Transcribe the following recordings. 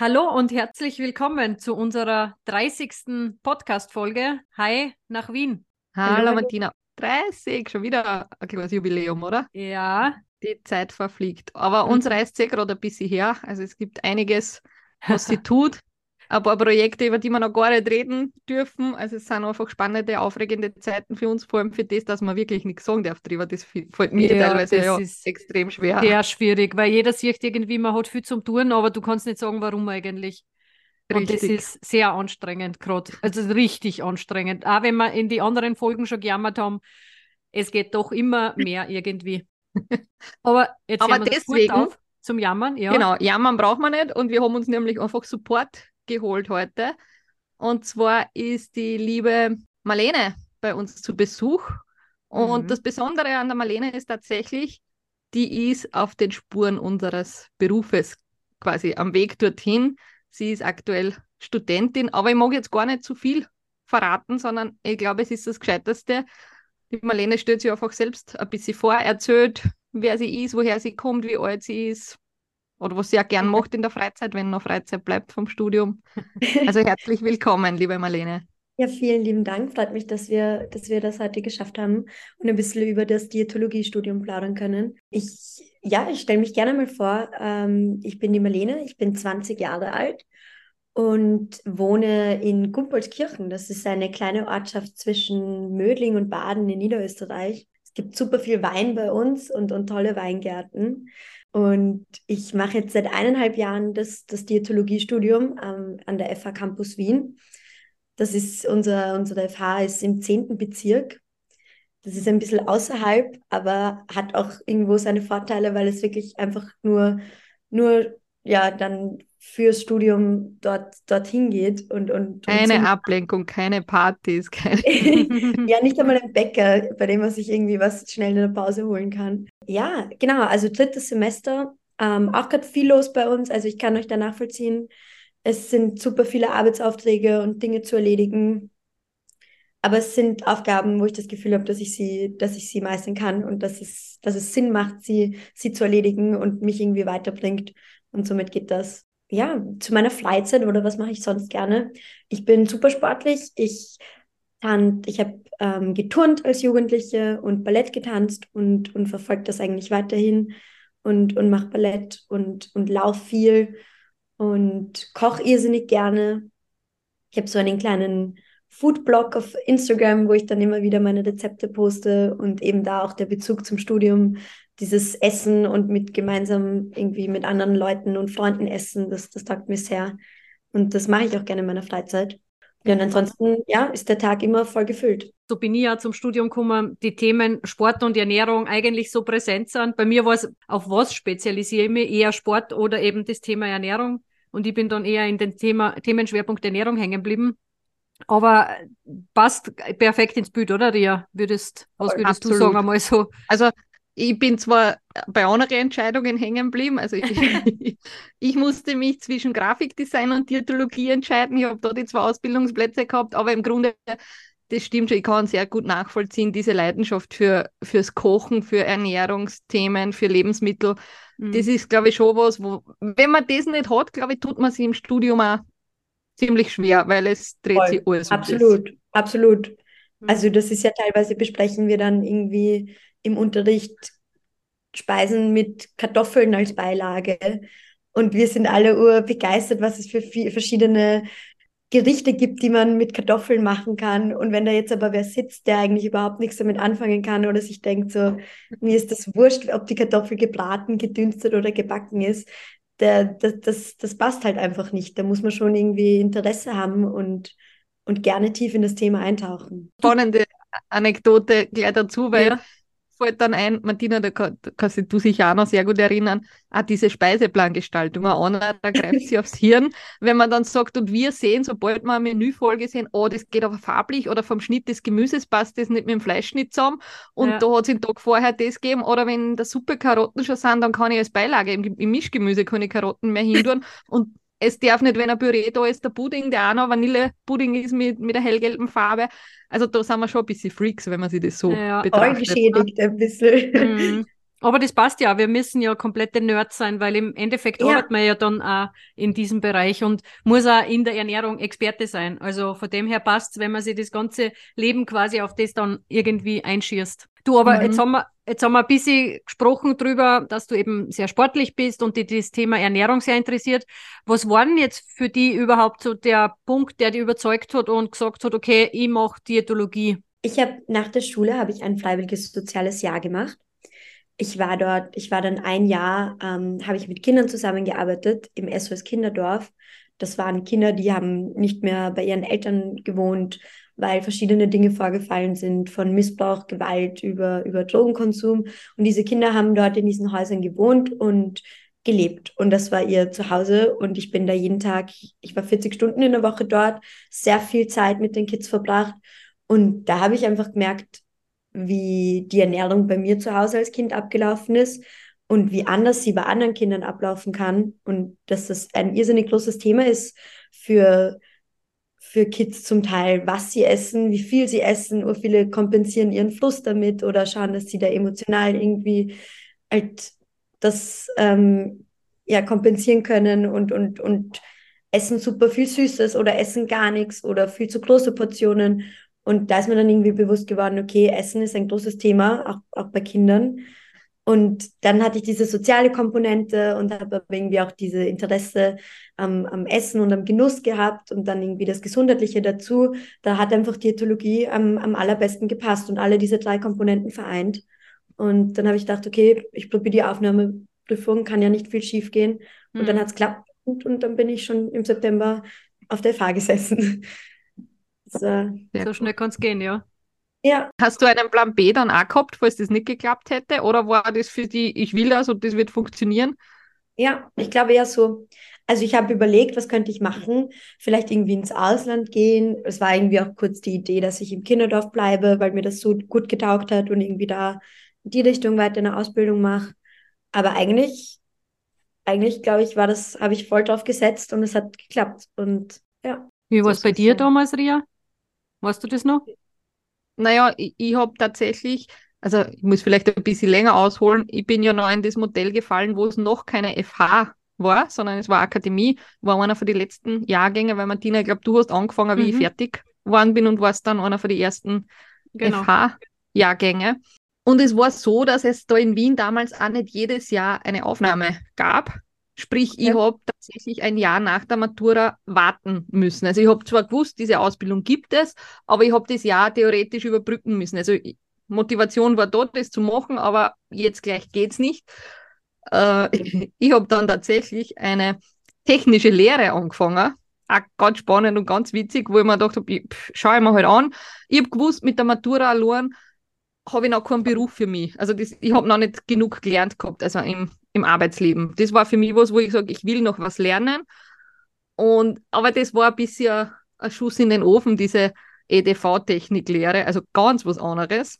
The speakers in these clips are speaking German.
Hallo und herzlich willkommen zu unserer 30. Podcast-Folge. Hi nach Wien. Hallo, Hallo Martina. 30, schon wieder ein kleines Jubiläum, oder? Ja. Die Zeit verfliegt. Aber uns reißt es gerade ein bisschen her. Also es gibt einiges, was sie tut ein paar Projekte, über die wir noch gar nicht reden dürfen. Also es sind einfach spannende, aufregende Zeiten für uns, vor allem für das, dass man wirklich nichts sagen darf drüber. Das fällt mir ja, teilweise ja extrem schwer. Sehr schwierig, weil jeder sieht irgendwie, man hat viel zum Tun, aber du kannst nicht sagen, warum eigentlich. Und das ist sehr anstrengend gerade. Also richtig anstrengend. Auch wenn wir in die anderen Folgen schon gejammert haben, es geht doch immer mehr irgendwie. Aber jetzt Aber deswegen, auf zum Jammern, ja. Genau, jammern braucht man nicht und wir haben uns nämlich einfach Support geholt heute. Und zwar ist die liebe Marlene bei uns zu Besuch. Und mhm. das Besondere an der Marlene ist tatsächlich, die ist auf den Spuren unseres Berufes quasi am Weg dorthin. Sie ist aktuell Studentin, aber ich mag jetzt gar nicht zu viel verraten, sondern ich glaube, es ist das Gescheiteste. Die Marlene stellt sich einfach selbst ein bisschen vor, erzählt, wer sie ist, woher sie kommt, wie alt sie ist, oder was sie auch gern macht in der Freizeit, wenn noch Freizeit bleibt vom Studium. Also herzlich willkommen, liebe Marlene. Ja, vielen lieben Dank. Freut mich, dass wir, dass wir das heute geschafft haben und ein bisschen über das Diätologiestudium plaudern können. Ich, ja, ich stelle mich gerne mal vor. Ähm, ich bin die Marlene, ich bin 20 Jahre alt und wohne in Gumpolskirchen. Das ist eine kleine Ortschaft zwischen Mödling und Baden in Niederösterreich. Es gibt super viel Wein bei uns und, und tolle Weingärten. Und ich mache jetzt seit eineinhalb Jahren das, das Diätologiestudium ähm, an der FH Campus Wien. Das ist unser, unsere FH ist im 10. Bezirk. Das ist ein bisschen außerhalb, aber hat auch irgendwo seine Vorteile, weil es wirklich einfach nur, nur ja, dann fürs Studium dort dorthin geht und und keine und so. Ablenkung, keine Partys, keine ja nicht einmal ein Bäcker, bei dem man sich irgendwie was schnell in der Pause holen kann. Ja, genau, also drittes Semester, ähm, auch gerade viel los bei uns, also ich kann euch da nachvollziehen. Es sind super viele Arbeitsaufträge und Dinge zu erledigen. Aber es sind Aufgaben, wo ich das Gefühl habe, dass ich sie, dass ich sie meistern kann und dass es, dass es Sinn macht, sie, sie zu erledigen und mich irgendwie weiterbringt. Und somit geht das ja, zu meiner Freizeit oder was mache ich sonst gerne? Ich bin super sportlich. Ich tant, ich habe ähm, geturnt als Jugendliche und Ballett getanzt und, und verfolge das eigentlich weiterhin und, und mache Ballett und, und laufe viel und koche irrsinnig gerne. Ich habe so einen kleinen Foodblog auf Instagram, wo ich dann immer wieder meine Rezepte poste und eben da auch der Bezug zum Studium dieses Essen und mit gemeinsam irgendwie mit anderen Leuten und Freunden essen, das, das taugt mir sehr. Und das mache ich auch gerne in meiner Freizeit. Ja, und ansonsten, ja, ist der Tag immer voll gefüllt. So bin ich ja zum Studium gekommen, die Themen Sport und Ernährung eigentlich so präsent sind. Bei mir war es, auf was spezialisiere ich mich? Eher Sport oder eben das Thema Ernährung. Und ich bin dann eher in den Thema, Themenschwerpunkt Ernährung hängen geblieben. Aber passt perfekt ins Bild, oder Ria? Würdest, was würdest Absolut. du sagen einmal so? Also ich bin zwar bei anderen Entscheidungen hängen geblieben, also ich, ich, musste mich zwischen Grafikdesign und Diätologie entscheiden. Ich habe da die zwei Ausbildungsplätze gehabt, aber im Grunde, das stimmt schon, ich kann sehr gut nachvollziehen, diese Leidenschaft für, fürs Kochen, für Ernährungsthemen, für Lebensmittel. Mhm. Das ist, glaube ich, schon was, wo, wenn man das nicht hat, glaube ich, tut man sich im Studium auch ziemlich schwer, weil es dreht Voll. sich alles. Absolut, um absolut. Mhm. Also das ist ja teilweise besprechen wir dann irgendwie im Unterricht Speisen mit Kartoffeln als Beilage. Und wir sind alle urbegeistert, was es für verschiedene Gerichte gibt, die man mit Kartoffeln machen kann. Und wenn da jetzt aber wer sitzt, der eigentlich überhaupt nichts damit anfangen kann oder sich denkt, so, mir ist das wurscht, ob die Kartoffel gebraten, gedünstet oder gebacken ist, der, das, das, das passt halt einfach nicht. Da muss man schon irgendwie Interesse haben und, und gerne tief in das Thema eintauchen. Spannende Anekdote gleich dazu, weil ja fällt dann ein, Martina, da, kann, da kannst du sicher auch noch sehr gut erinnern, auch diese Speiseplangestaltung. Einer, da greift sie aufs Hirn, wenn man dann sagt, und wir sehen, sobald wir eine Menüfolge sehen, oh, das geht aber farblich oder vom Schnitt des Gemüses passt das nicht mit dem Fleischschnitt zusammen und ja. da hat es den Tag vorher das gegeben oder wenn in der Suppe Karotten schon sind, dann kann ich als Beilage im, im Mischgemüse keine Karotten mehr hindurch und es darf nicht, wenn ein Püree da ist, der Pudding, der auch noch Vanillepudding ist mit, mit der hellgelben Farbe. Also da sind wir schon ein bisschen Freaks, wenn man sich das so ja, betrachtet. geschädigt ein bisschen. Mhm. Aber das passt ja, wir müssen ja komplette Nerds sein, weil im Endeffekt ja. arbeitet man ja dann auch in diesem Bereich und muss auch in der Ernährung Experte sein. Also von dem her passt wenn man sich das ganze Leben quasi auf das dann irgendwie einschießt. Du, aber mhm. jetzt haben wir Jetzt haben wir ein bisschen gesprochen darüber, dass du eben sehr sportlich bist und dich das Thema Ernährung sehr interessiert. Was war denn jetzt für dich überhaupt so der Punkt, der dich überzeugt hat und gesagt hat, okay, ich mache Diätologie? Ich habe nach der Schule habe ich ein freiwilliges soziales Jahr gemacht. Ich war dort, ich war dann ein Jahr, ähm, habe ich mit Kindern zusammengearbeitet im SOS Kinderdorf. Das waren Kinder, die haben nicht mehr bei ihren Eltern gewohnt weil verschiedene Dinge vorgefallen sind, von Missbrauch, Gewalt über, über Drogenkonsum. Und diese Kinder haben dort in diesen Häusern gewohnt und gelebt. Und das war ihr Zuhause. Und ich bin da jeden Tag, ich war 40 Stunden in der Woche dort, sehr viel Zeit mit den Kids verbracht. Und da habe ich einfach gemerkt, wie die Ernährung bei mir zu Hause als Kind abgelaufen ist und wie anders sie bei anderen Kindern ablaufen kann. Und dass das ein irrsinnig großes Thema ist für für Kids zum Teil, was sie essen, wie viel sie essen. Oder viele kompensieren ihren Fluss damit oder schauen, dass sie da emotional irgendwie halt das ähm, ja, kompensieren können und, und, und essen super viel Süßes oder essen gar nichts oder viel zu große Portionen. Und da ist mir dann irgendwie bewusst geworden, okay, Essen ist ein großes Thema, auch, auch bei Kindern. Und dann hatte ich diese soziale Komponente und habe irgendwie auch diese Interesse am, am, Essen und am Genuss gehabt und dann irgendwie das Gesundheitliche dazu. Da hat einfach Diätologie am, am allerbesten gepasst und alle diese drei Komponenten vereint. Und dann habe ich gedacht, okay, ich probiere die Aufnahmeprüfung, kann ja nicht viel schief gehen. Und mhm. dann hat es geklappt und, und, dann bin ich schon im September auf der FH gesessen. So, so schnell kann es gehen, ja. Ja. Hast du einen Plan B dann auch gehabt, falls das nicht geklappt hätte? Oder war das für die, ich will das und das wird funktionieren? Ja, ich glaube ja so. Also ich habe überlegt, was könnte ich machen? Vielleicht irgendwie ins Ausland gehen. Es war irgendwie auch kurz die Idee, dass ich im Kinderdorf bleibe, weil mir das so gut getaugt hat und irgendwie da in die Richtung weiter eine Ausbildung mache. Aber eigentlich, eigentlich glaube ich, war das, habe ich voll drauf gesetzt und es hat geklappt. Und ja. Wie war es bei dir damals, Ria? Weißt du das noch? Naja, ich, ich habe tatsächlich, also ich muss vielleicht ein bisschen länger ausholen, ich bin ja noch in das Modell gefallen, wo es noch keine FH war, sondern es war Akademie, war einer von den letzten Jahrgänge, weil Martina, ich glaube, du hast angefangen, wie mhm. ich fertig geworden bin und warst dann einer von den ersten genau. FH-Jahrgänge. Und es war so, dass es da in Wien damals auch nicht jedes Jahr eine Aufnahme gab. Sprich, ich ja. habe tatsächlich ein Jahr nach der Matura warten müssen. Also ich habe zwar gewusst, diese Ausbildung gibt es, aber ich habe das Jahr theoretisch überbrücken müssen. Also Motivation war dort, das zu machen, aber jetzt gleich geht es nicht. Äh, ich habe dann tatsächlich eine technische Lehre angefangen. Auch ganz spannend und ganz witzig, wo ich mir gedacht habe, schau ich mir halt an. Ich habe gewusst, mit der Matura allein habe ich noch keinen Beruf für mich. Also das, ich habe noch nicht genug gelernt gehabt, also im, im Arbeitsleben. Das war für mich was, wo ich sage, ich will noch was lernen. Und, aber das war ein bisschen ein Schuss in den Ofen, diese EDV-Techniklehre, also ganz was anderes.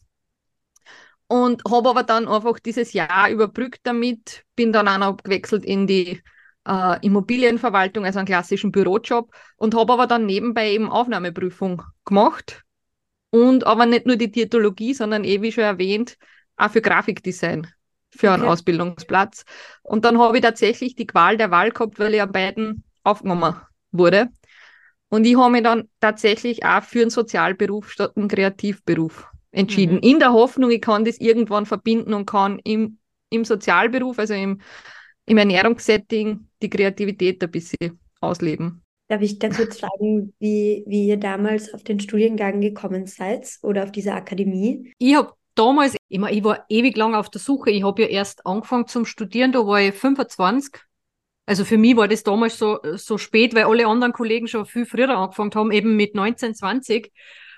Und habe aber dann einfach dieses Jahr überbrückt damit, bin dann auch noch gewechselt in die äh, Immobilienverwaltung, also einen klassischen Bürojob und habe aber dann nebenbei eben Aufnahmeprüfung gemacht und aber nicht nur die Diätologie, sondern eh, wie schon erwähnt, auch für Grafikdesign für einen okay. Ausbildungsplatz. Und dann habe ich tatsächlich die Qual der Wahl gehabt, weil ich an beiden aufgenommen wurde. Und ich habe mich dann tatsächlich auch für einen Sozialberuf statt einen Kreativberuf entschieden. Mhm. In der Hoffnung, ich kann das irgendwann verbinden und kann im, im Sozialberuf, also im, im Ernährungssetting, die Kreativität ein bisschen ausleben. Darf ich da kurz fragen, wie, wie ihr damals auf den Studiengang gekommen seid oder auf diese Akademie? Ich habe damals, ich, mein, ich war ewig lang auf der Suche. Ich habe ja erst angefangen zum Studieren, da war ich 25. Also für mich war das damals so, so spät, weil alle anderen Kollegen schon viel früher angefangen haben, eben mit 19, 20.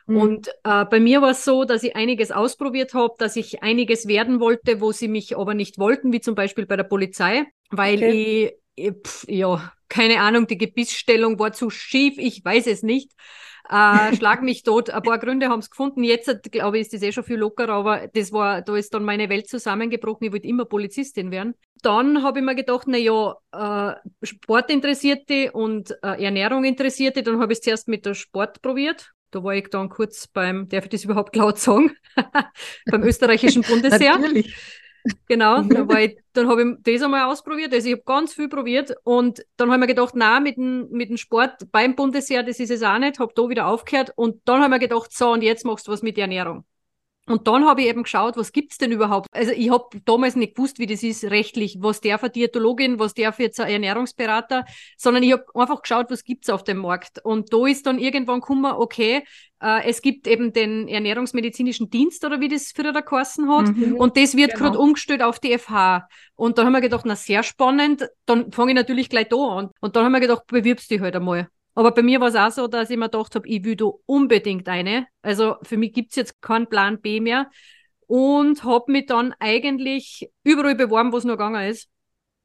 Mhm. Und äh, bei mir war es so, dass ich einiges ausprobiert habe, dass ich einiges werden wollte, wo sie mich aber nicht wollten, wie zum Beispiel bei der Polizei, weil okay. ich, ich pff, ja, keine Ahnung, die Gebissstellung war zu schief, ich weiß es nicht. Äh, schlag mich tot. Ein paar Gründe haben es gefunden. Jetzt, glaube ich, ist das eh schon viel lockerer, aber das war, da ist dann meine Welt zusammengebrochen. Ich wollte immer Polizistin werden. Dann habe ich mir gedacht, na ja, äh, Sportinteressierte und äh, Ernährung interessierte. Dann habe ich es zuerst mit der Sport probiert. Da war ich dann kurz beim, darf ich das überhaupt laut sagen? beim österreichischen Bundesheer. Natürlich. Genau, mhm. ich, dann habe ich das einmal ausprobiert. Also ich habe ganz viel probiert und dann habe ich mir gedacht, na mit dem, mit dem Sport beim Bundesheer, das ist es auch nicht, habe da wieder aufgehört und dann habe ich mir gedacht, so und jetzt machst du was mit der Ernährung. Und dann habe ich eben geschaut, was gibt's denn überhaupt? Also ich habe damals nicht gewusst, wie das ist rechtlich, was der für Diätologin, was der für jetzt ein Ernährungsberater, sondern ich habe einfach geschaut, was gibt's auf dem Markt. Und da ist dann irgendwann gekommen, okay, äh, es gibt eben den Ernährungsmedizinischen Dienst oder wie das früher der geheißen hat. Mhm, und das wird gerade genau. umgestellt auf die FH. Und dann haben wir gedacht, na sehr spannend, dann fange ich natürlich gleich da an. Und dann haben wir gedacht, bewirbst dich halt einmal. Aber bei mir war es auch so, dass ich mir gedacht habe, ich will da unbedingt eine. Also für mich gibt es jetzt keinen Plan B mehr. Und habe mich dann eigentlich überall beworben, wo es nur gegangen ist.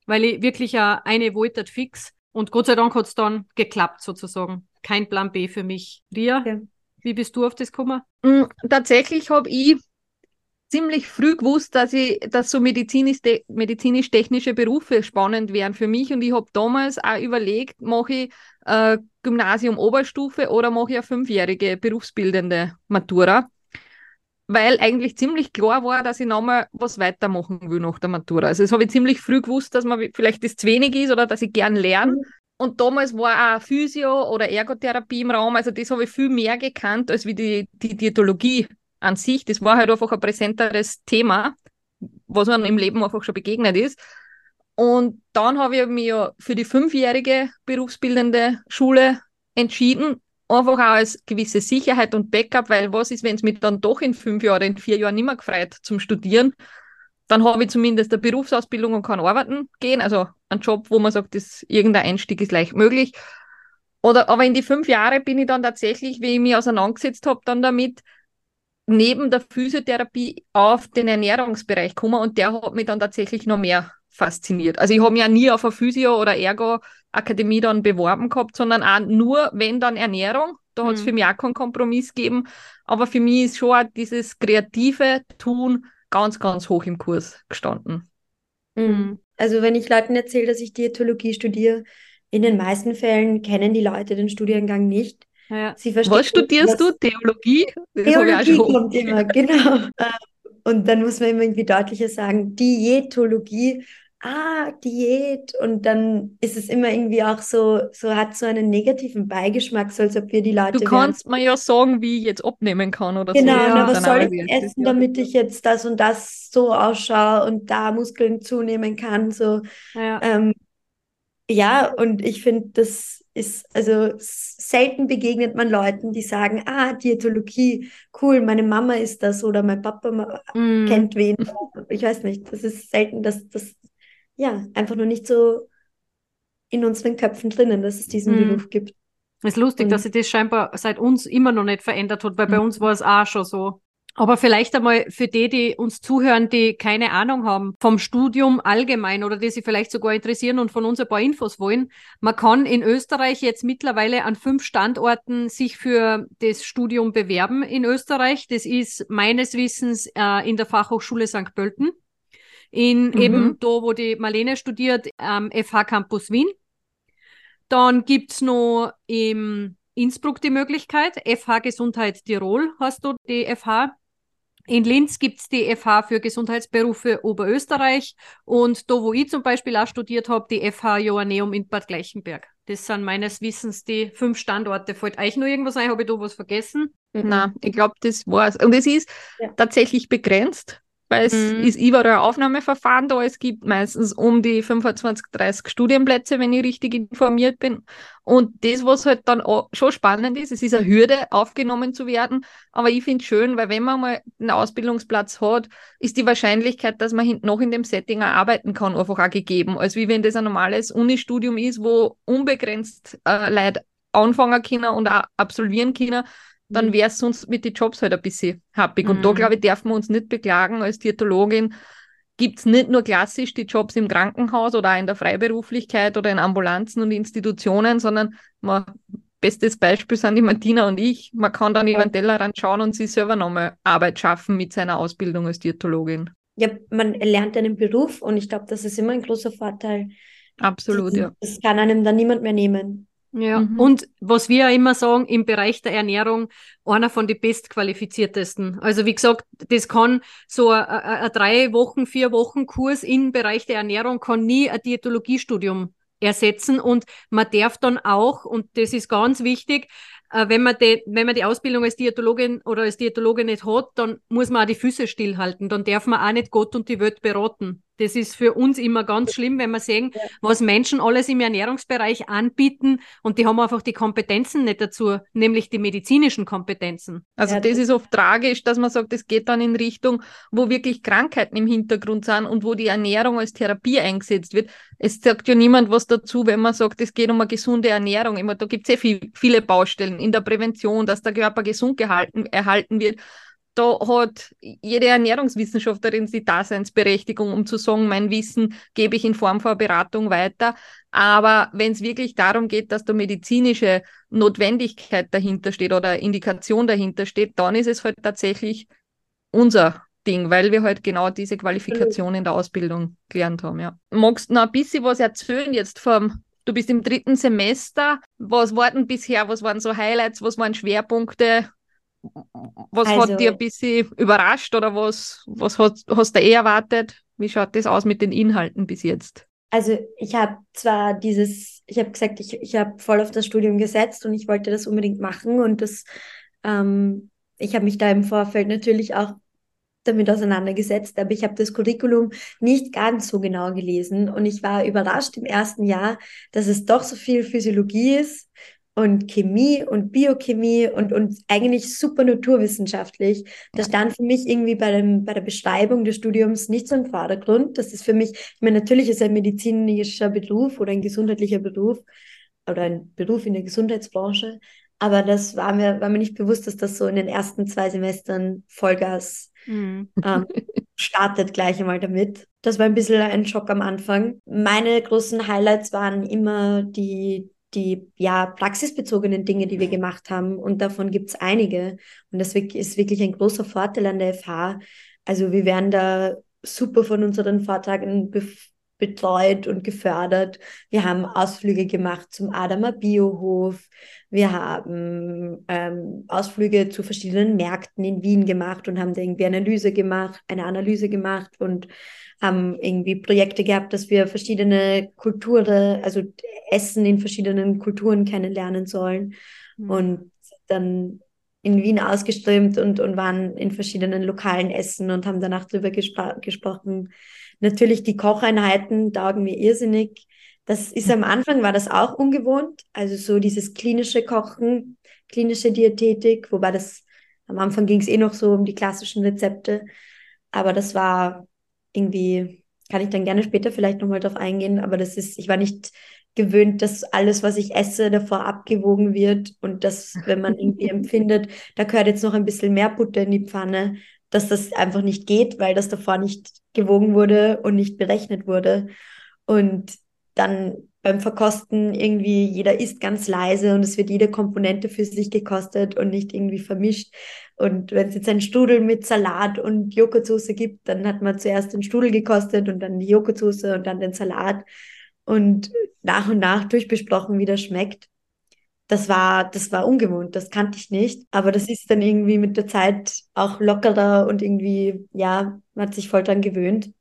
Weil ich wirklich eine wollte fix. Und Gott sei Dank hat es dann geklappt, sozusagen. Kein Plan B für mich. Ria, ja. wie bist du auf das gekommen? Mm, tatsächlich habe ich ziemlich früh gewusst, dass ich, dass so medizinisch-technische Berufe spannend wären für mich. Und ich habe damals auch überlegt, mache ich äh, Gymnasium Oberstufe oder mache ich eine fünfjährige berufsbildende Matura. Weil eigentlich ziemlich klar war, dass ich nochmal was weitermachen will nach der Matura. Also das habe ich ziemlich früh gewusst, dass man vielleicht das zu wenig ist oder dass ich gern lerne. Mhm. Und damals war auch Physio oder Ergotherapie im Raum. Also das habe ich viel mehr gekannt als wie die, die Diätologie an sich. Das war halt einfach ein präsenteres Thema, was man im Leben einfach schon begegnet ist. Und dann habe ich mich ja für die fünfjährige berufsbildende Schule entschieden, einfach auch als gewisse Sicherheit und Backup, weil was ist, wenn es mich dann doch in fünf Jahren, in vier Jahren nicht mehr gefreut zum Studieren? Dann habe ich zumindest eine Berufsausbildung und kann arbeiten gehen, also ein Job, wo man sagt, dass irgendein Einstieg ist leicht möglich. Oder, aber in die fünf Jahre bin ich dann tatsächlich, wie ich mich auseinandergesetzt habe, dann damit, neben der Physiotherapie auf den Ernährungsbereich gekommen und der hat mich dann tatsächlich noch mehr fasziniert. Also ich habe mich ja nie auf eine Physio- oder Ergo-Akademie dann beworben gehabt, sondern auch nur, wenn dann Ernährung. Da hat es mhm. für mich auch keinen Kompromiss gegeben. Aber für mich ist schon auch dieses kreative Tun ganz, ganz hoch im Kurs gestanden. Mhm. Also wenn ich Leuten erzähle, dass ich Diätologie studiere, in den meisten Fällen kennen die Leute den Studiengang nicht. Ja. Was studierst du? Theologie? Das Theologie kommt immer, genau. Und dann muss man immer irgendwie deutlicher sagen, Diätologie ah, Diät. Und dann ist es immer irgendwie auch so, so hat so einen negativen Beigeschmack, so als ob wir die Leute. Du kannst mir ja sagen, wie ich jetzt abnehmen kann oder genau, so. Genau, ja, was soll ich essen, damit ich jetzt das und das so ausschaue und da Muskeln zunehmen kann. So. Ja, ähm, ja und ich finde, das ist, also selten begegnet man Leuten, die sagen, ah, Diätologie, cool, meine Mama ist das oder mein Papa mm. kennt wen. Ich weiß nicht, das ist selten, dass das ja, einfach nur nicht so in unseren Köpfen drinnen, dass es diesen mhm. Beruf gibt. Es ist lustig, und, dass sich das scheinbar seit uns immer noch nicht verändert hat, weil bei mhm. uns war es auch schon so. Aber vielleicht einmal für die, die uns zuhören, die keine Ahnung haben vom Studium allgemein oder die sich vielleicht sogar interessieren und von uns ein paar Infos wollen. Man kann in Österreich jetzt mittlerweile an fünf Standorten sich für das Studium bewerben in Österreich. Das ist meines Wissens äh, in der Fachhochschule St. Pölten in mhm. eben da, wo die Marlene studiert, am FH Campus Wien. Dann gibt es noch im Innsbruck die Möglichkeit, FH Gesundheit Tirol hast du die FH. In Linz gibt es die FH für Gesundheitsberufe Oberösterreich und da, wo ich zum Beispiel auch studiert habe, die FH Joanneum in Bad Gleichenberg. Das sind meines Wissens die fünf Standorte. Fällt euch noch irgendwas ein? Habe ich da was vergessen? Na, ich glaube, das war's. Und es ist ja. tatsächlich begrenzt weil es mhm. ist überall ein Aufnahmeverfahren da. Es gibt meistens um die 25, 30 Studienplätze, wenn ich richtig informiert bin. Und das, was halt dann schon spannend ist, es ist eine Hürde, aufgenommen zu werden. Aber ich finde es schön, weil wenn man mal einen Ausbildungsplatz hat, ist die Wahrscheinlichkeit, dass man noch in dem Setting auch arbeiten kann, einfach auch gegeben. Als wie wenn das ein normales Unistudium ist, wo unbegrenzt äh, Leute anfangen können und auch absolvieren können dann wäre es uns mit den Jobs halt ein bisschen happig. Und da, Mhm. glaube ich, darf man uns nicht beklagen als Diätologin. Gibt es nicht nur klassisch die Jobs im Krankenhaus oder auch in der Freiberuflichkeit oder in Ambulanzen und Institutionen, sondern man, bestes Beispiel sind die Martina und ich. Man kann dann über den Tellerrand schauen und sich selber nochmal Arbeit schaffen mit seiner Ausbildung als Diätologin. Ja, man lernt einen Beruf und ich glaube, das ist immer ein großer Vorteil. Absolut, das, ja. das kann einem dann niemand mehr nehmen. Ja, Mhm. und was wir ja immer sagen, im Bereich der Ernährung, einer von den bestqualifiziertesten. Also wie gesagt, das kann so ein, drei Wochen, vier Wochen Kurs im Bereich der Ernährung kann nie ein Diätologiestudium ersetzen und man darf dann auch, und das ist ganz wichtig, äh, wenn man, die, wenn man die Ausbildung als Diätologin oder als Diätologe nicht hat, dann muss man auch die Füße stillhalten. Dann darf man auch nicht Gott und die Welt beraten. Das ist für uns immer ganz schlimm, wenn wir sehen, Ja. was Menschen alles im Ernährungsbereich anbieten und die haben einfach die Kompetenzen nicht dazu, nämlich die medizinischen Kompetenzen. Also Ja, das das- ist oft tragisch, dass man sagt, es geht dann in Richtung, wo wirklich Krankheiten im Hintergrund sind und wo die Ernährung als Therapie eingesetzt wird. Es sagt ja niemand was dazu, wenn man sagt, es geht um eine gesunde Ernährung. Immer, da gibt es sehr viel, viele Baustellen in der Prävention, dass der Körper gesund gehalten, erhalten wird. Da hat jede Ernährungswissenschaftlerin die Daseinsberechtigung, um zu sagen, mein Wissen gebe ich in Form von Beratung weiter. Aber wenn es wirklich darum geht, dass da medizinische Notwendigkeit dahinter steht oder Indikation dahinter steht, dann ist es halt tatsächlich unser Ding, weil wir halt genau diese Qualifikation in der Ausbildung gelernt haben. Ja. Magst du noch ein bisschen was erzählen jetzt vom, du bist im dritten Semester, was war denn bisher, was waren so Highlights, was waren Schwerpunkte, was Also- hat dir ein bisschen überrascht oder was, was hast, hast du eh erwartet? Wie schaut das aus mit den Inhalten bis jetzt? Also ich habe zwar dieses, ich habe gesagt, ich, ich habe voll auf das Studium gesetzt und ich wollte das unbedingt machen und das, ähm, ich habe mich da im Vorfeld natürlich auch damit auseinandergesetzt, aber ich habe das Curriculum nicht ganz so genau gelesen und ich war überrascht im ersten Jahr, dass es doch so viel Physiologie ist und Chemie und Biochemie und, und eigentlich super naturwissenschaftlich. Das stand für mich irgendwie bei dem, bei der Beschreibung des Studiums nicht so im Vordergrund. Das ist für mich, ich meine, natürlich ist ein medizinischer Beruf oder ein gesundheitlicher Beruf oder ein Beruf in der Gesundheitsbranche, aber das war mir, war mir nicht bewusst, dass das so in den ersten zwei Semestern Vollgas Mhm. ähm, startet gleich einmal damit. Das war ein bisschen ein Schock am Anfang. Meine großen Highlights waren immer die, die ja, praxisbezogenen Dinge, die wir gemacht haben. Und davon gibt es einige. Und das ist wirklich ein großer Vorteil an der FH. Also wir werden da super von unseren Vortragen bef- betreut und gefördert. Wir haben Ausflüge gemacht zum Adamer Biohof. Wir haben ähm, Ausflüge zu verschiedenen Märkten in Wien gemacht und haben da irgendwie Analyse gemacht, eine Analyse gemacht und haben irgendwie Projekte gehabt, dass wir verschiedene Kulturen, also Essen in verschiedenen Kulturen kennenlernen sollen Mhm. und dann in Wien ausgeströmt und, und waren in verschiedenen lokalen Essen und haben danach darüber gespro gesprochen. Natürlich die Kocheinheiten taugen mir irrsinnig. Das ist am Anfang war das auch ungewohnt, also so dieses klinische Kochen, klinische Diätetik, wobei das am Anfang ging es eh noch so um die klassischen Rezepte, aber das war irgendwie, kann ich dann gerne später vielleicht nochmal drauf eingehen, aber das ist, ich war nicht gewöhnt, dass alles, was ich esse, davor abgewogen wird. Und dass, wenn man irgendwie empfindet, da gehört jetzt noch ein bisschen mehr Butter in die Pfanne, dass das einfach nicht geht, weil das davor nicht gewogen wurde und nicht berechnet wurde. Und dann beim Verkosten irgendwie, jeder isst ganz leise und es wird jede Komponente für sich gekostet und nicht irgendwie vermischt. Und wenn es jetzt einen Strudel mit Salat und Joghurtsoße gibt, dann hat man zuerst den Strudel gekostet und dann die Joghurtsoße und dann den Salat und nach und nach durchbesprochen, wie das schmeckt. Das war, das war ungewohnt, das kannte ich nicht. Aber das ist dann irgendwie mit der Zeit auch lockerer und irgendwie, ja, man hat sich voll dran gewöhnt.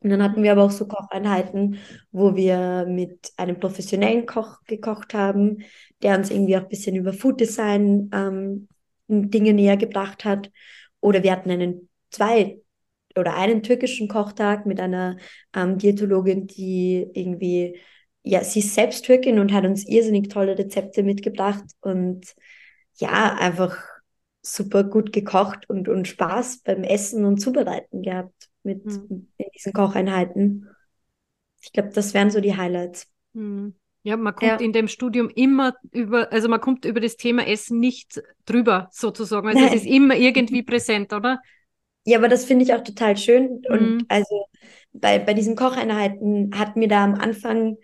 Und dann hatten wir aber auch so Kocheinheiten, wo wir mit einem professionellen Koch gekocht haben, der uns irgendwie auch ein bisschen über Food Design ähm, Dinge näher gebracht hat. Oder wir hatten einen zwei oder einen türkischen Kochtag mit einer ähm, Diätologin, die irgendwie, ja, sie ist selbst Türkin und hat uns irrsinnig tolle Rezepte mitgebracht und ja, einfach super gut gekocht und, und Spaß beim Essen und Zubereiten gehabt mit Mhm. in diesen Kocheinheiten. Ich glaube, das wären so die Highlights. Mhm. Ja, man kommt ja. in dem Studium immer über, also man kommt über das Thema Essen nicht drüber, sozusagen. Also Nein. es ist immer irgendwie präsent, oder? Ja, aber das finde ich auch total schön. Mhm. Und also bei, bei diesen Kocheinheiten hat mir da am Anfang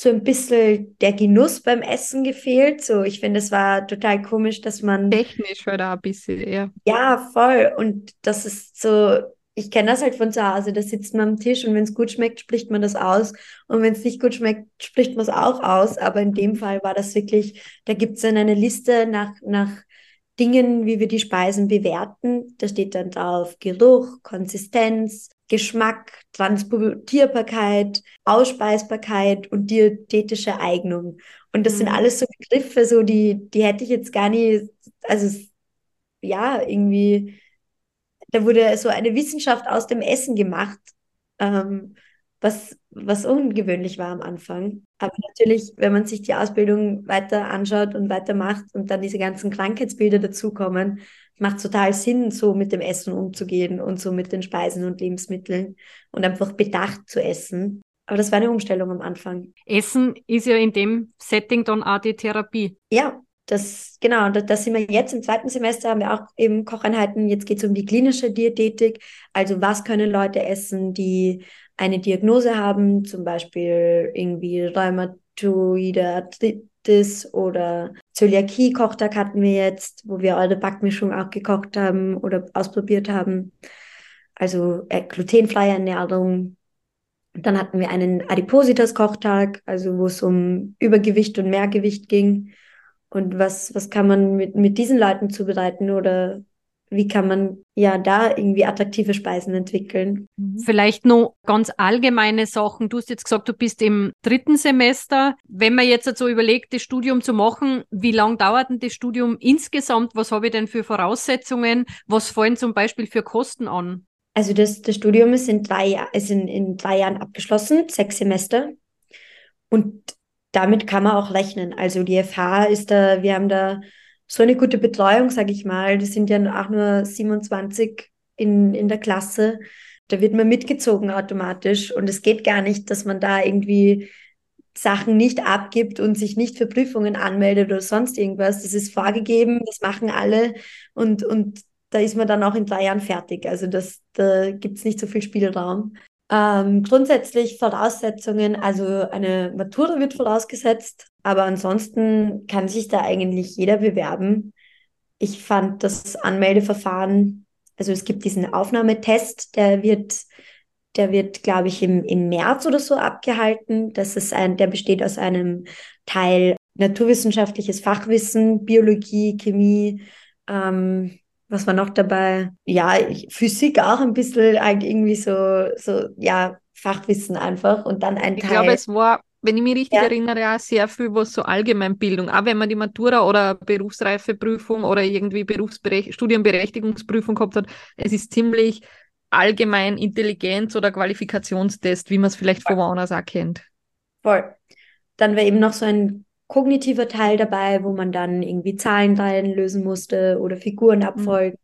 so ein bisschen der Genuss beim Essen gefehlt. So, ich finde, es war total komisch, dass man. Technisch war da ein bisschen, ja. Ja, voll. Und das ist so, ich kenne das halt von zu Hause, da sitzt man am Tisch und wenn es gut schmeckt, spricht man das aus. Und wenn es nicht gut schmeckt, spricht man es auch aus. Aber in dem Fall war das wirklich, da gibt es dann eine Liste nach, nach Dingen, wie wir die Speisen bewerten. Da steht dann drauf Geruch, Konsistenz, Geschmack, Transportierbarkeit, Ausspeisbarkeit und diätetische Eignung. Und das mhm. sind alles so Begriffe, so die, die hätte ich jetzt gar nicht, also ja, irgendwie da wurde so eine Wissenschaft aus dem Essen gemacht, ähm, was, was ungewöhnlich war am Anfang. Aber natürlich, wenn man sich die Ausbildung weiter anschaut und weitermacht und dann diese ganzen Krankheitsbilder dazukommen, macht total Sinn, so mit dem Essen umzugehen und so mit den Speisen und Lebensmitteln und einfach bedacht zu essen. Aber das war eine Umstellung am Anfang. Essen ist ja in dem Setting dann auch die Therapie. Ja, das, genau, da, das sind wir jetzt im zweiten Semester, haben wir auch eben Kocheinheiten. Jetzt geht es um die klinische Diätetik. Also was können Leute essen, die eine Diagnose haben, zum Beispiel irgendwie Rheumatoide Arthritis oder Zöliakie-Kochtag hatten wir jetzt, wo wir eure Backmischung auch gekocht haben oder ausprobiert haben. Also äh, glutenfreie Ernährung. Dann hatten wir einen Adipositas-Kochtag, also wo es um Übergewicht und Mehrgewicht ging. Und was, was kann man mit, mit diesen Leuten zubereiten oder wie kann man ja da irgendwie attraktive Speisen entwickeln? Mhm. Vielleicht noch ganz allgemeine Sachen. Du hast jetzt gesagt, du bist im dritten Semester. Wenn man jetzt so überlegt, das Studium zu machen, wie lang dauert denn das Studium insgesamt? Was habe ich denn für Voraussetzungen? Was fallen zum Beispiel für Kosten an? Also das, das Studium ist in drei, ist in, in drei Jahren abgeschlossen, sechs Semester. Und damit kann man auch rechnen. Also die FH ist da, wir haben da so eine gute Betreuung, sage ich mal. Das sind ja auch nur 27 in, in der Klasse. Da wird man mitgezogen automatisch. Und es geht gar nicht, dass man da irgendwie Sachen nicht abgibt und sich nicht für Prüfungen anmeldet oder sonst irgendwas. Das ist vorgegeben, das machen alle und, und da ist man dann auch in drei Jahren fertig. Also das, da gibt es nicht so viel Spielraum. Ähm, grundsätzlich Voraussetzungen, also eine Matura wird vorausgesetzt, aber ansonsten kann sich da eigentlich jeder bewerben. Ich fand das Anmeldeverfahren, also es gibt diesen Aufnahmetest, der wird, der wird, glaube ich, im, im März oder so abgehalten. Das ist ein, der besteht aus einem Teil naturwissenschaftliches Fachwissen, Biologie, Chemie, ähm, was war noch dabei? Ja, Physik auch ein bisschen irgendwie so, so, ja, Fachwissen einfach und dann ein ich Teil. Ich glaube, es war, wenn ich mich richtig ja. erinnere, auch sehr viel was so Allgemeinbildung. Auch wenn man die Matura oder Berufsreifeprüfung oder irgendwie Berufsberech Studienberechtigungsprüfung gehabt hat, es ist ziemlich allgemein Intelligenz- oder Qualifikationstest, wie man es vielleicht von woanders auch kennt. Voll. Dann war eben noch so ein kognitiver Teil dabei, wo man dann irgendwie Zahlenreihen lösen musste oder Figuren mhm. abfolgen,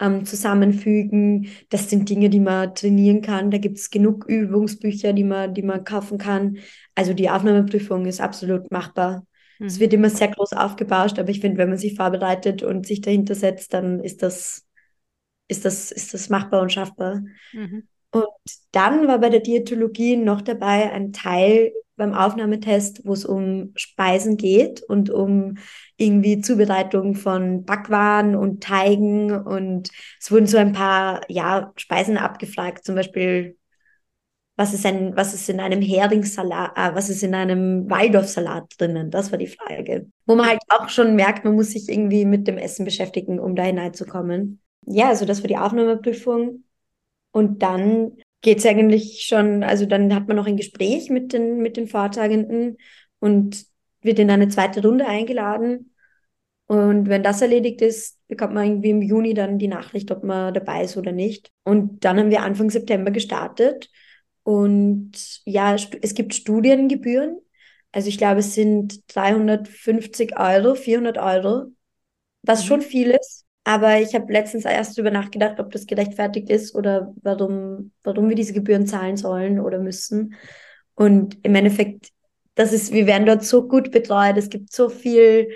mhm. ähm, zusammenfügen. Das sind Dinge, die man trainieren kann. Da gibt es genug Übungsbücher, die man, die man kaufen kann. Also die Aufnahmeprüfung ist absolut machbar. Mhm. Es wird immer sehr groß aufgebauscht, aber ich finde, wenn man sich vorbereitet und sich dahinter setzt, dann ist das, ist das, ist das machbar und schaffbar. Mhm. Und dann war bei der Diätologie noch dabei ein Teil beim Aufnahmetest, wo es um Speisen geht und um irgendwie Zubereitung von Backwaren und Teigen und es wurden so ein paar ja, Speisen abgefragt, zum Beispiel was ist, ein, was ist in einem Heringssalat, äh, was ist in einem Waldorfsalat drinnen? Das war die Frage. Wo man halt auch schon merkt, man muss sich irgendwie mit dem Essen beschäftigen, um da hineinzukommen. Ja, also das war die Aufnahmeprüfung. Und dann geht es eigentlich schon, also dann hat man noch ein Gespräch mit den, mit den Vortragenden und wird in eine zweite Runde eingeladen. Und wenn das erledigt ist, bekommt man irgendwie im Juni dann die Nachricht, ob man dabei ist oder nicht. Und dann haben wir Anfang September gestartet. Und ja, es gibt Studiengebühren. Also ich glaube, es sind 350 Euro, 400 Euro, was mhm. schon viel ist. Aber ich habe letztens erst darüber nachgedacht, ob das gerechtfertigt ist oder warum, warum wir diese Gebühren zahlen sollen oder müssen. Und im Endeffekt das ist, wir werden dort so gut betreut, es gibt so viel,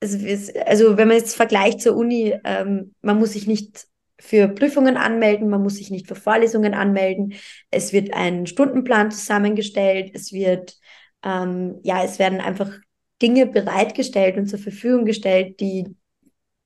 also, also wenn man jetzt vergleicht zur Uni, ähm, man muss sich nicht für Prüfungen anmelden, man muss sich nicht für Vorlesungen anmelden, es wird ein Stundenplan zusammengestellt, es wird, ähm, ja, es werden einfach Dinge bereitgestellt und zur Verfügung gestellt, die,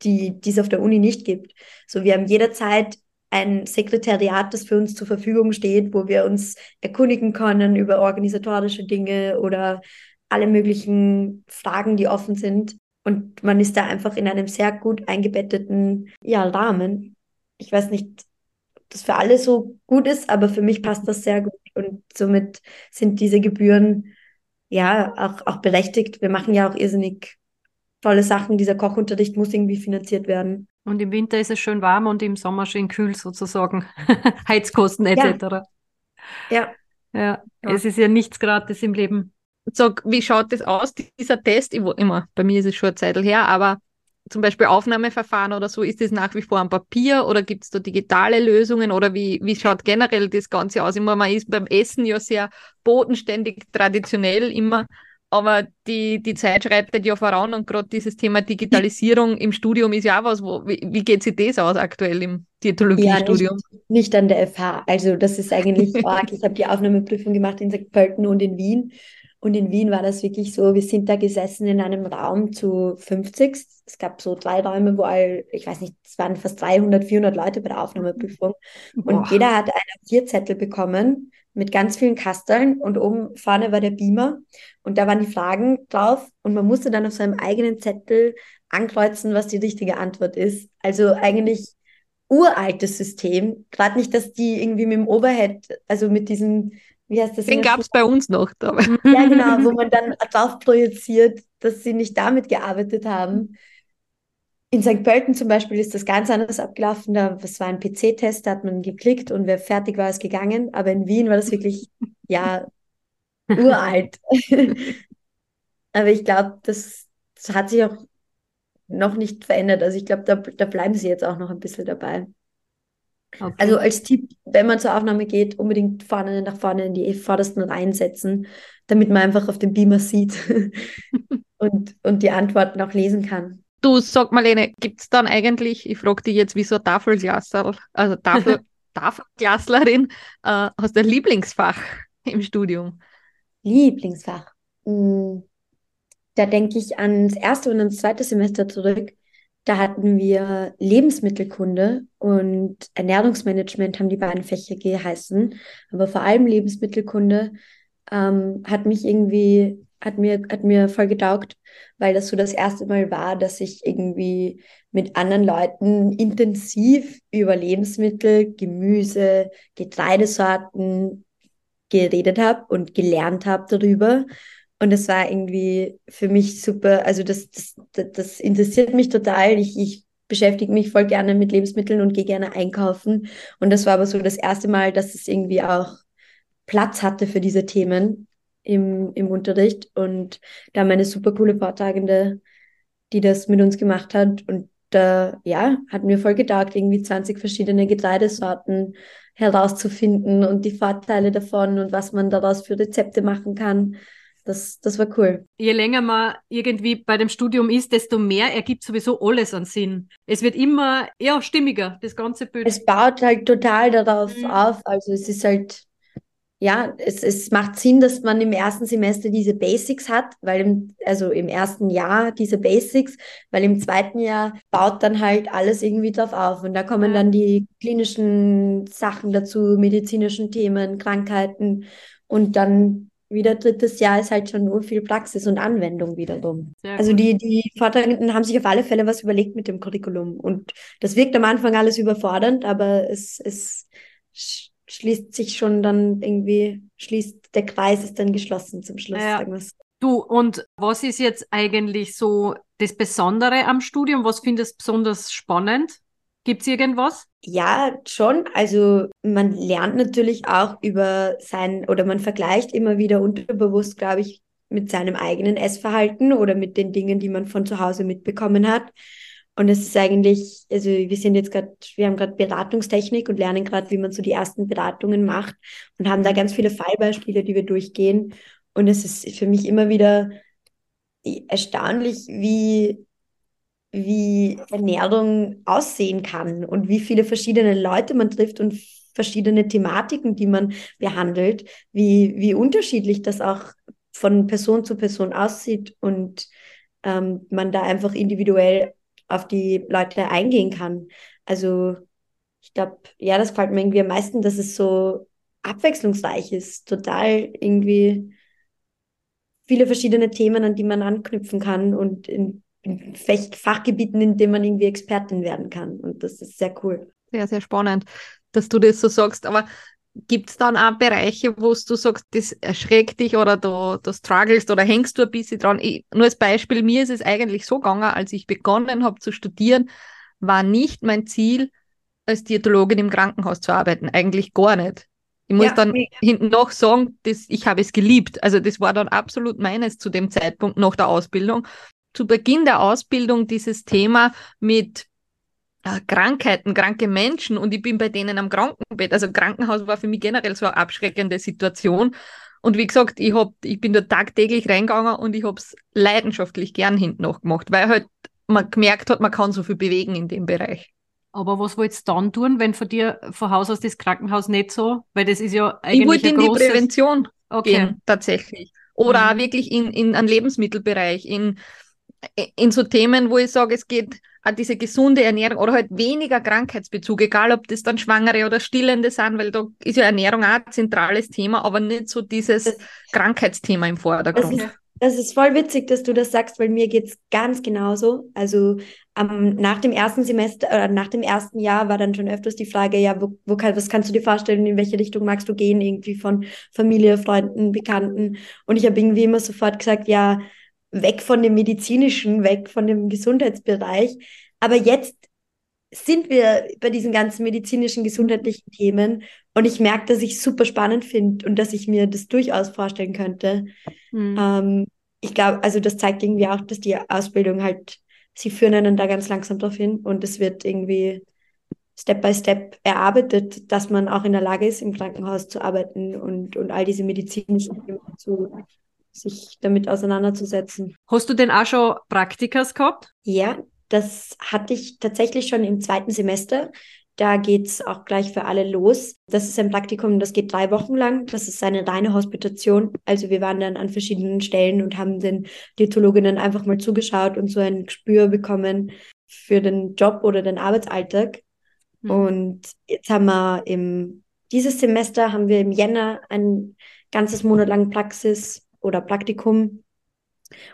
die, die es auf der Uni nicht gibt. So, wir haben jederzeit ein Sekretariat, das für uns zur Verfügung steht, wo wir uns erkundigen können über organisatorische Dinge oder alle möglichen Fragen, die offen sind. Und man ist da einfach in einem sehr gut eingebetteten ja, Rahmen. Ich weiß nicht, ob das für alle so gut ist, aber für mich passt das sehr gut. Und somit sind diese Gebühren ja auch, auch berechtigt. Wir machen ja auch irrsinnig tolle Sachen. Dieser Kochunterricht muss irgendwie finanziert werden. Und im Winter ist es schön warm und im Sommer schön kühl sozusagen. Heizkosten etc. Ja. ja. Ja, es ist ja nichts gratis im Leben. Sag, wie schaut das aus, dieser Test? Ich, immer, bei mir ist es schon eine Zeit her, aber zum Beispiel Aufnahmeverfahren oder so, ist das nach wie vor am Papier oder gibt es da digitale Lösungen oder wie, wie schaut generell das Ganze aus? Immer, man ist beim Essen ja sehr bodenständig, traditionell immer aber die, die Zeit schreitet ja voran und gerade dieses Thema Digitalisierung im Studium ist ja auch was, wo, wie, wie geht sich das aus aktuell im Diätologiestudium? Ja, nicht, nicht, an der FH. Also das ist eigentlich arg. ich habe die Aufnahmeprüfung gemacht in St. Pölten und in Wien. Und in Wien war das wirklich so, wir sind da gesessen in einem Raum zu 50. Es gab so drei Räume, wo all, ich weiß nicht, es waren fast 300, 400 Leute bei der Aufnahmeprüfung. Und Boah. jeder hat einen Vierzettel bekommen mit ganz vielen Kasteln und oben vorne war der Beamer und da waren die Fragen drauf und man musste dann auf seinem eigenen Zettel ankreuzen, was die richtige Antwort ist. Also eigentlich uraltes System. Gerade nicht, dass die irgendwie mit dem Overhead, also mit diesem, wie heißt das? Den gab es bei uns noch. Dabei. Ja, genau, wo man dann drauf projiziert, dass sie nicht damit gearbeitet haben. In St. Pölten zum Beispiel ist das ganz anders abgelaufen. Da, das war ein PC-Test, da hat man geklickt und wer fertig war, ist gegangen. Aber in Wien war das wirklich, ja, uralt. Aber ich glaube, das, das, hat sich auch noch nicht verändert. Also ich glaube, da, da bleiben sie jetzt auch noch ein bisschen dabei. Okay. Also als Tipp, wenn man zur Aufnahme geht, unbedingt vorne nach vorne in die vordersten Reihen setzen, damit man einfach auf dem Beamer sieht und, und die Antworten auch lesen kann. Du sag Marlene, gibt es dann eigentlich, ich frage dich jetzt wie so Tafelglasser, also Tafel, Tafelglaslerin, äh, hast du ein Lieblingsfach im Studium? Lieblingsfach. Hm, da denke ich ans erste und ans zweite Semester zurück. Da hatten wir Lebensmittelkunde und Ernährungsmanagement haben die beiden Fächer geheißen. Aber vor allem Lebensmittelkunde ähm, hat mich irgendwie hat mir, hat mir voll getaugt, weil das so das erste Mal war, dass ich irgendwie mit anderen Leuten intensiv über Lebensmittel, Gemüse, Getreidesorten geredet habe und gelernt habe darüber. Und das war irgendwie für mich super. Also das, das, das interessiert mich total. Ich, ich beschäftige mich voll gerne mit Lebensmitteln und gehe gerne einkaufen. Und das war aber so das erste Mal, dass es irgendwie auch Platz hatte für diese Themen im, im Unterricht und da haben wir eine super coole Vortragende, die das mit uns gemacht hat und da, ja, hat mir voll getaugt, irgendwie 20 verschiedene Getreidesorten herauszufinden und die Vorteile davon und was man daraus für Rezepte machen kann. Das, das war cool. Je länger man irgendwie bei dem Studium ist, desto mehr ergibt sowieso alles an Sinn. Es wird immer ja, stimmiger, das ganze Bild. Es baut halt total darauf mhm. auf. Also es ist halt ja, es, es macht Sinn, dass man im ersten Semester diese Basics hat, weil im, also im ersten Jahr diese Basics, weil im zweiten Jahr baut dann halt alles irgendwie drauf auf. Und da kommen dann die klinischen Sachen dazu, medizinischen Themen, Krankheiten. Und dann wieder drittes Jahr ist halt schon nur viel Praxis und Anwendung wiederum. Sehr also die, die Vortragenden haben sich auf alle Fälle was überlegt mit dem Curriculum. Und das wirkt am Anfang alles überfordernd, aber es, es schließt sich schon dann irgendwie, schließt der Kreis ist dann geschlossen zum Schluss. Ja. Du, und was ist jetzt eigentlich so das Besondere am Studium? Was findest du besonders spannend? Gibt es irgendwas? Ja, schon. Also man lernt natürlich auch über sein, oder man vergleicht immer wieder unterbewusst, glaube ich, mit seinem eigenen Essverhalten oder mit den Dingen, die man von zu Hause mitbekommen hat. Und es ist eigentlich, also wir sind jetzt gerade, wir haben gerade Beratungstechnik und lernen gerade, wie man so die ersten Beratungen macht und haben da ganz viele Fallbeispiele, die wir durchgehen. Und es ist für mich immer wieder erstaunlich, wie, wie Ernährung aussehen kann und wie viele verschiedene Leute man trifft und verschiedene Thematiken, die man behandelt, wie, wie unterschiedlich das auch von Person zu Person aussieht und ähm, man da einfach individuell auf die Leute eingehen kann. Also ich glaube, ja, das gefällt mir irgendwie am meisten, dass es so abwechslungsreich ist, total irgendwie viele verschiedene Themen, an die man anknüpfen kann und in, in Fachgebieten, in denen man irgendwie Expertin werden kann. Und das ist sehr cool. Sehr, sehr spannend, dass du das so sagst. Aber gibt es dann auch Bereiche, wo du sagst, das erschreckt dich oder du, du strugglest oder hängst du ein bisschen dran? Ich, nur als Beispiel, mir ist es eigentlich so gegangen, als ich begonnen habe zu studieren, war nicht mein Ziel, als Diätologin im Krankenhaus zu arbeiten. Eigentlich gar nicht. Ich muss ja, dann mega. hinten noch sagen, dass ich habe es geliebt. Also das war dann absolut meines zu dem Zeitpunkt nach der Ausbildung. Zu Beginn der Ausbildung dieses Thema mit Krankheiten, kranke Menschen und ich bin bei denen am Krankenbett. Also Krankenhaus war für mich generell so eine abschreckende Situation. Und wie gesagt, ich, hab, ich bin da tagtäglich reingegangen und ich habe es leidenschaftlich gern hinten noch gemacht, weil halt man gemerkt hat, man kann so viel bewegen in dem Bereich. Aber was wolltest du dann tun, wenn von dir von Haus aus das Krankenhaus nicht so? Weil das ist ja eigentlich. Ich wollte in großes... die Prävention okay. gehen, tatsächlich. Oder mhm. auch wirklich in, in einen Lebensmittelbereich, in, in so Themen, wo ich sage, es geht diese gesunde Ernährung oder halt weniger Krankheitsbezug, egal ob das dann Schwangere oder Stillende sind, weil da ist ja Ernährung auch ein zentrales Thema, aber nicht so dieses das, Krankheitsthema im Vordergrund. Das ist, das ist voll witzig, dass du das sagst, weil mir geht es ganz genauso. Also ähm, nach dem ersten Semester oder nach dem ersten Jahr war dann schon öfters die Frage, ja, wo, wo kann, was kannst du dir vorstellen, in welche Richtung magst du gehen, irgendwie von Familie, Freunden, Bekannten. Und ich habe irgendwie immer sofort gesagt, ja, weg von dem medizinischen, weg von dem Gesundheitsbereich. Aber jetzt sind wir bei diesen ganzen medizinischen, gesundheitlichen Themen und ich merke, dass ich es super spannend finde und dass ich mir das durchaus vorstellen könnte. Mhm. Ähm, ich glaube, also das zeigt irgendwie auch, dass die Ausbildung halt, sie führen einen da ganz langsam drauf hin und es wird irgendwie Step by Step erarbeitet, dass man auch in der Lage ist, im Krankenhaus zu arbeiten und, und all diese medizinischen Themen zu, sich damit auseinanderzusetzen. Hast du denn auch schon Praktikas gehabt? Ja, das hatte ich tatsächlich schon im zweiten Semester. Da geht es auch gleich für alle los. Das ist ein Praktikum, das geht drei Wochen lang. Das ist eine reine Hospitation. Also wir waren dann an verschiedenen Stellen und haben den Diätologinnen einfach mal zugeschaut und so ein Gespür bekommen für den Job oder den Arbeitsalltag. Mhm. Und jetzt haben wir im, dieses Semester haben wir im Jänner ein ganzes Monat lang Praxis oder Praktikum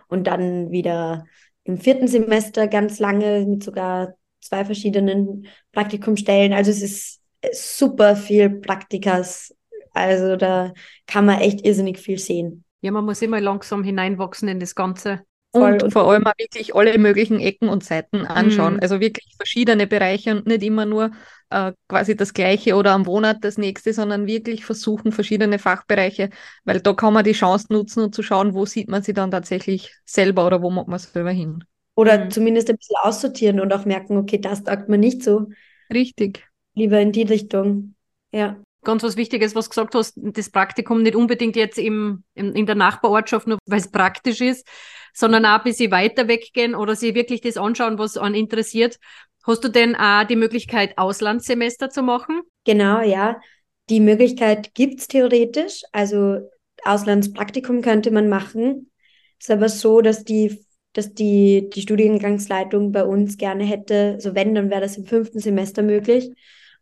und dann wieder im vierten Semester ganz lange mit sogar zwei verschiedenen Praktikumstellen. Also es ist super viel Praktikas. Also da kann man echt irrsinnig viel sehen. Ja, man muss immer langsam hineinwachsen in das Ganze. Und, und, vor allem auch wirklich alle möglichen Ecken und Seiten anschauen. Mhm. Also wirklich verschiedene Bereiche und nicht immer nur äh, quasi das Gleiche oder am Monat das nächste, sondern wirklich versuchen, verschiedene Fachbereiche, weil da kann man die Chance nutzen und zu schauen, wo sieht man sie dann tatsächlich selber oder wo macht man es selber hin. Oder mhm. zumindest ein bisschen aussortieren und auch merken, okay, das taugt mir nicht so. Richtig. Lieber in die Richtung. Ja. Ganz was Wichtiges, was du gesagt hast, das Praktikum nicht unbedingt jetzt im, in, in der Nachbarortschaft, nur weil es praktisch ist, sondern auch ein bisschen weiter weggehen oder sich wirklich das anschauen, was einen interessiert. Hast du denn auch die Möglichkeit, Auslandssemester zu machen? Genau, ja. Die Möglichkeit gibt es theoretisch. Also Auslandspraktikum könnte man machen. Es ist aber so, dass die, dass die, die Studiengangsleitung bei uns gerne hätte, so wenn, dann wäre das im fünften Semester möglich.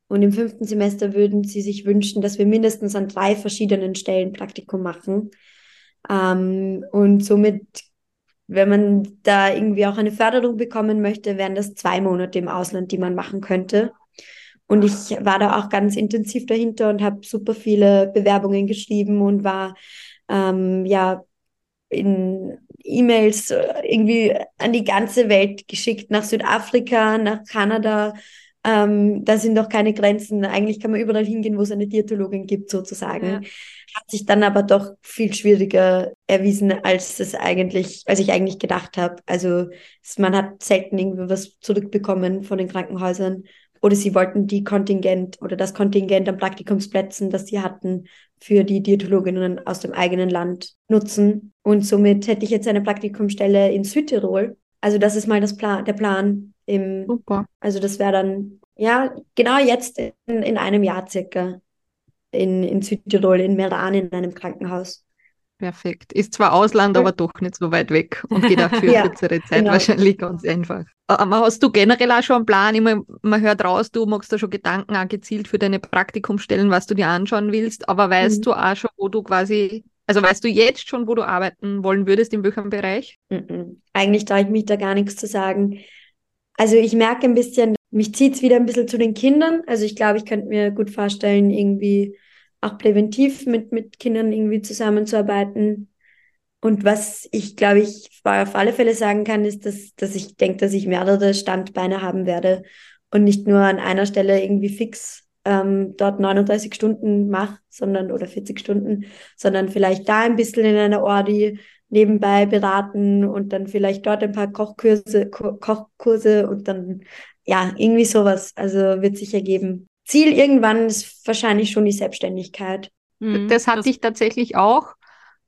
Und im fünften Semester würden sie sich wünschen, dass wir mindestens an drei verschiedenen Stellen Praktikum machen. Ähm, und somit, wenn man da irgendwie auch eine Förderung bekommen möchte, wären das zwei Monate im Ausland, die man machen könnte. Und ich war da auch ganz intensiv dahinter und habe super viele Bewerbungen geschrieben und war ähm, ja in E-Mails äh, irgendwie an die ganze Welt geschickt, nach Südafrika, nach Kanada, ähm, da sind doch keine Grenzen. Eigentlich kann man überall hingehen, wo es eine Diätologin gibt, sozusagen. Ja. Hat sich dann aber doch viel schwieriger erwiesen, als es eigentlich, als ich eigentlich gedacht habe. Also man hat selten irgendwie was zurückbekommen von den Krankenhäusern, oder sie wollten die Kontingent oder das Kontingent an Praktikumsplätzen, das sie hatten, für die Diätologinnen aus dem eigenen Land nutzen. Und somit hätte ich jetzt eine Praktikumstelle in Südtirol. Also das ist mal das Plan, der Plan. Im, Super. Also das wäre dann, ja, genau jetzt in, in einem Jahr circa in, in Südtirol, in Meran, in einem Krankenhaus. Perfekt. Ist zwar Ausland, aber doch nicht so weit weg und geht auch für Ja, kürzere Zeit genau. wahrscheinlich ganz einfach. Aber hast du generell auch schon einen Plan? Ich mein, man hört raus, du machst da schon Gedanken auch gezielt für deine Praktikumstellen, was du dir anschauen willst, aber weißt Mhm. du auch schon, wo du quasi, also weißt du jetzt schon, wo du arbeiten wollen würdest, in welchem Bereich? Mhm. Eigentlich traue ich mich da gar nichts zu sagen. Also ich merke ein bisschen, mich zieht es wieder ein bisschen zu den Kindern. Also ich glaube, ich könnte mir gut vorstellen, irgendwie auch präventiv mit, mit Kindern irgendwie zusammenzuarbeiten. Und was ich, glaube ich, auf alle Fälle sagen kann, ist, dass, dass ich denke, dass ich mehrere Standbeine haben werde und nicht nur an einer Stelle irgendwie fix ähm, dort 39 Stunden mache, sondern oder 40 Stunden, sondern vielleicht da ein bisschen in einer Ordi nebenbei beraten und dann vielleicht dort ein paar Kochkurse, Ko Kochkurse und dann ja, irgendwie sowas. Also wird sich ergeben. Ziel irgendwann ist wahrscheinlich schon die Selbstständigkeit. Mhm. Das hatte ich tatsächlich auch.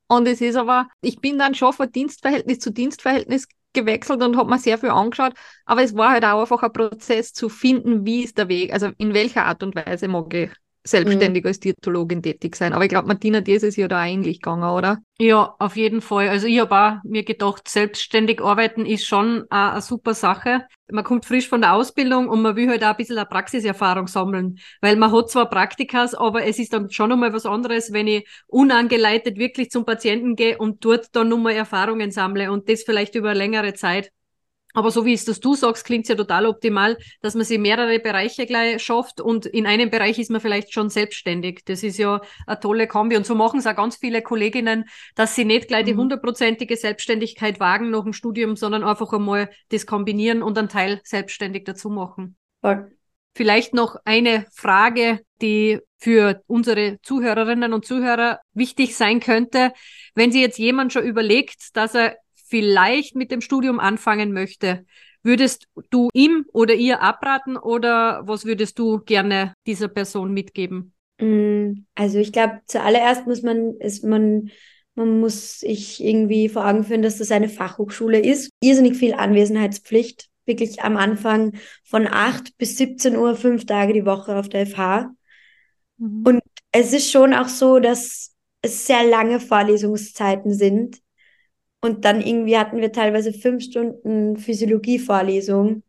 Und es ist aber, ich bin dann schon von Dienstverhältnis zu Dienstverhältnis gewechselt und habe mir sehr viel angeschaut. Aber es war halt auch einfach ein Prozess zu finden, wie ist der Weg, also in welcher Art und Weise mag ich selbstständig als Diätologin tätig sein. Aber ich glaube, Martina, dir ist es ja da ähnlich gegangen, oder? Ja, auf jeden Fall. Also ich habe auch mir gedacht, selbstständig arbeiten ist schon eine, eine super Sache. Man kommt frisch von der Ausbildung und man will halt auch ein bisschen eine Praxiserfahrung sammeln, weil man hat zwar Praktikas, aber es ist dann schon nochmal was anderes, wenn ich unangeleitet wirklich zum Patienten gehe und dort dann nochmal Erfahrungen sammle und das vielleicht über längere Zeit. Aber so wie es das du sagst, klingt ja total optimal, dass man sich mehrere Bereiche gleich schafft und in einem Bereich ist man vielleicht schon selbstständig. Das ist ja eine tolle Kombi. Und so machen es auch ganz viele Kolleginnen, dass sie nicht gleich die Mhm. hundertprozentige Selbstständigkeit wagen nach dem Studium, sondern einfach einmal das kombinieren und einen Teil selbstständig dazu machen. Voll. Vielleicht noch eine Frage, die für unsere Zuhörerinnen und Zuhörer wichtig sein könnte. Wenn Sie jetzt jemand schon überlegt, dass er vielleicht mit dem Studium anfangen möchte, würdest du ihm oder ihr abraten oder was würdest du gerne dieser Person mitgeben? Mm, Also ich glaube, zuallererst muss man, ist man, man muss sich irgendwie vor Augen führen, dass das eine Fachhochschule ist. Irrsinnig viel Anwesenheitspflicht, wirklich am Anfang von 8 bis 17 Uhr, fünf Tage die Woche auf der FH. Und es ist schon auch so, dass es sehr lange Vorlesungszeiten sind. Und dann irgendwie hatten wir teilweise fünf Stunden Physiologie-Vorlesung.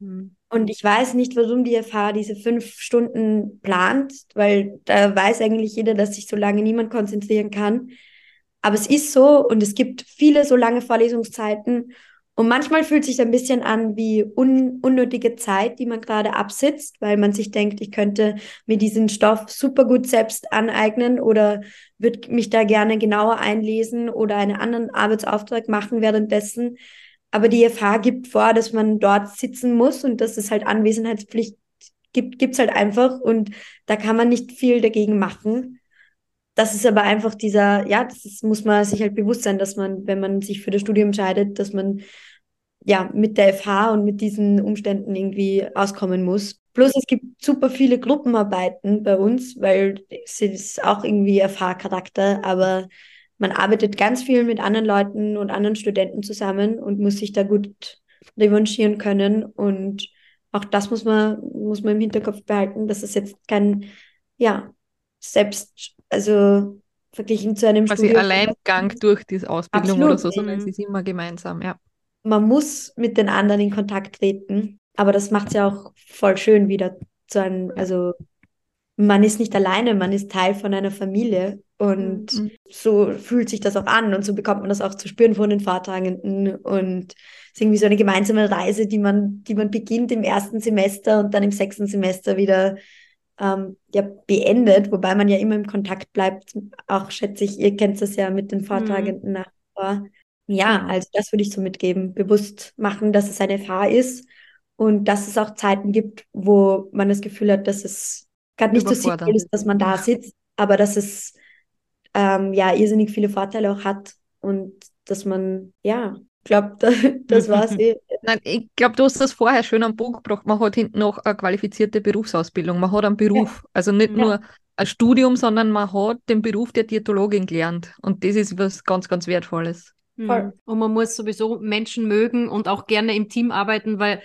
Hm. Und ich weiß nicht, warum die FH diese fünf Stunden plant, weil da weiß eigentlich jeder, dass sich so lange niemand konzentrieren kann. Aber es ist so und es gibt viele so lange Vorlesungszeiten. Und manchmal fühlt sich ein bisschen an wie un unnötige Zeit, die man gerade absitzt, weil man sich denkt, ich könnte mir diesen Stoff super gut selbst aneignen oder würde mich da gerne genauer einlesen oder einen anderen Arbeitsauftrag machen währenddessen. Aber die FH gibt vor, dass man dort sitzen muss und dass es halt Anwesenheitspflicht gibt, gibt's halt einfach und da kann man nicht viel dagegen machen. Das ist aber einfach dieser, ja, das ist, muss man sich halt bewusst sein, dass man, wenn man sich für das Studium entscheidet, dass man ja mit der FH und mit diesen Umständen irgendwie auskommen muss. Plus es gibt super viele Gruppenarbeiten bei uns, weil es ist auch irgendwie FH-Charakter, aber man arbeitet ganz viel mit anderen Leuten und anderen Studenten zusammen und muss sich da gut revanchieren können. Und auch das muss man, muss man im Hinterkopf behalten, dass es jetzt kein, ja, selbst, also verglichen zu einem Quasi Studium. Alleingang durch diese Ausbildung Absolut, oder so, sondern mhm. es ist immer gemeinsam, ja. man muss mit den anderen in Kontakt treten, aber das macht es ja auch voll schön wieder zu einem, also man ist nicht alleine, man ist Teil von einer Familie und Mhm. so fühlt sich das auch an und so bekommt man das auch zu spüren von den Vortragenden und es ist irgendwie so eine gemeinsame Reise, die man, die man beginnt im ersten Semester und dann im sechsten Semester wieder ähm, ja, beendet, wobei man ja immer im Kontakt bleibt. Auch schätze ich, ihr kennt das ja mit den Vortragenden nach wie vor. Ja, also das würde ich so mitgeben. Bewusst machen, dass es eine FH ist und dass es auch Zeiten gibt, wo man das Gefühl hat, dass es gerade nicht so sinnvoll ist, dass man da sitzt, aber dass es ähm, ja irrsinnig viele Vorteile auch hat und dass man ja glaube, das, das war's eh. Nein, ich glaube, du hast das vorher schön am Punkt gebracht. Man hat hinten noch eine qualifizierte Berufsausbildung. Man hat einen Beruf. Ja. Also nicht ja. nur ein Studium, sondern man hat den Beruf der Diätologin gelernt. Und das ist was ganz, ganz Wertvolles. Mhm. Und man muss sowieso Menschen mögen und auch gerne im Team arbeiten, weil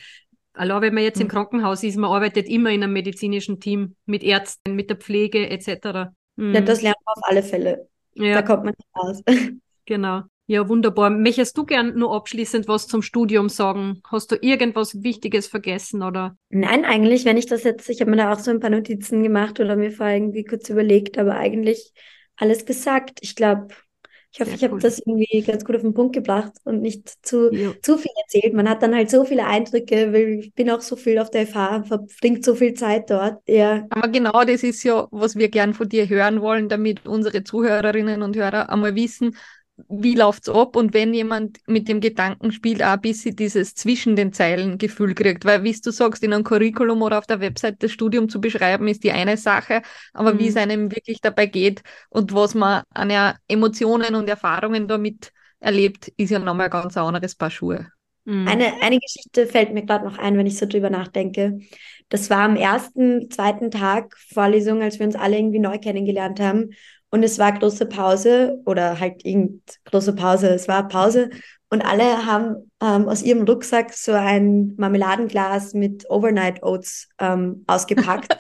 allein wenn man jetzt mhm. im Krankenhaus ist, man arbeitet immer in einem medizinischen Team mit Ärzten, mit der Pflege etc. Mhm. Ja, das lernt man auf alle Fälle. Ja. Da kommt man nicht raus. Genau. Ja, wunderbar. Möchtest du gern nur abschließend was zum Studium sagen? Hast du irgendwas Wichtiges vergessen oder? Nein, eigentlich, wenn ich das jetzt, ich habe mir da auch so ein paar Notizen gemacht oder mir vorher irgendwie kurz überlegt, aber eigentlich alles gesagt. Ich glaube, ich hoffe, Sehr ich habe cool. das irgendwie ganz gut auf den Punkt gebracht und nicht zu, zu viel erzählt. Man hat dann halt so viele Eindrücke, weil ich bin auch so viel auf der FH, verbringt so viel Zeit dort. Ja. Aber genau das ist ja, was wir gern von dir hören wollen, damit unsere Zuhörerinnen und Hörer einmal wissen, wie läuft's ab und wenn jemand mit dem Gedanken spielt, auch ein bisschen dieses zwischen den Zeilen Gefühl kriegt, weil wie du sagst, in einem Curriculum oder auf der Website das Studium zu beschreiben, ist die eine Sache, aber mhm. wie es einem wirklich dabei geht und was man an Emotionen und Erfahrungen damit erlebt, ist ja nochmal ein ganz anderes Paar Schuhe. Mhm. Eine, eine Geschichte fällt mir gerade noch ein, wenn ich so drüber nachdenke. Das war am ersten, zweiten Tag Vorlesung, als wir uns alle irgendwie neu kennengelernt haben. Und es war große Pause oder halt irgend große Pause, es war Pause. Und alle haben ähm, aus ihrem Rucksack so ein Marmeladenglas mit Overnight Oats ähm, ausgepackt.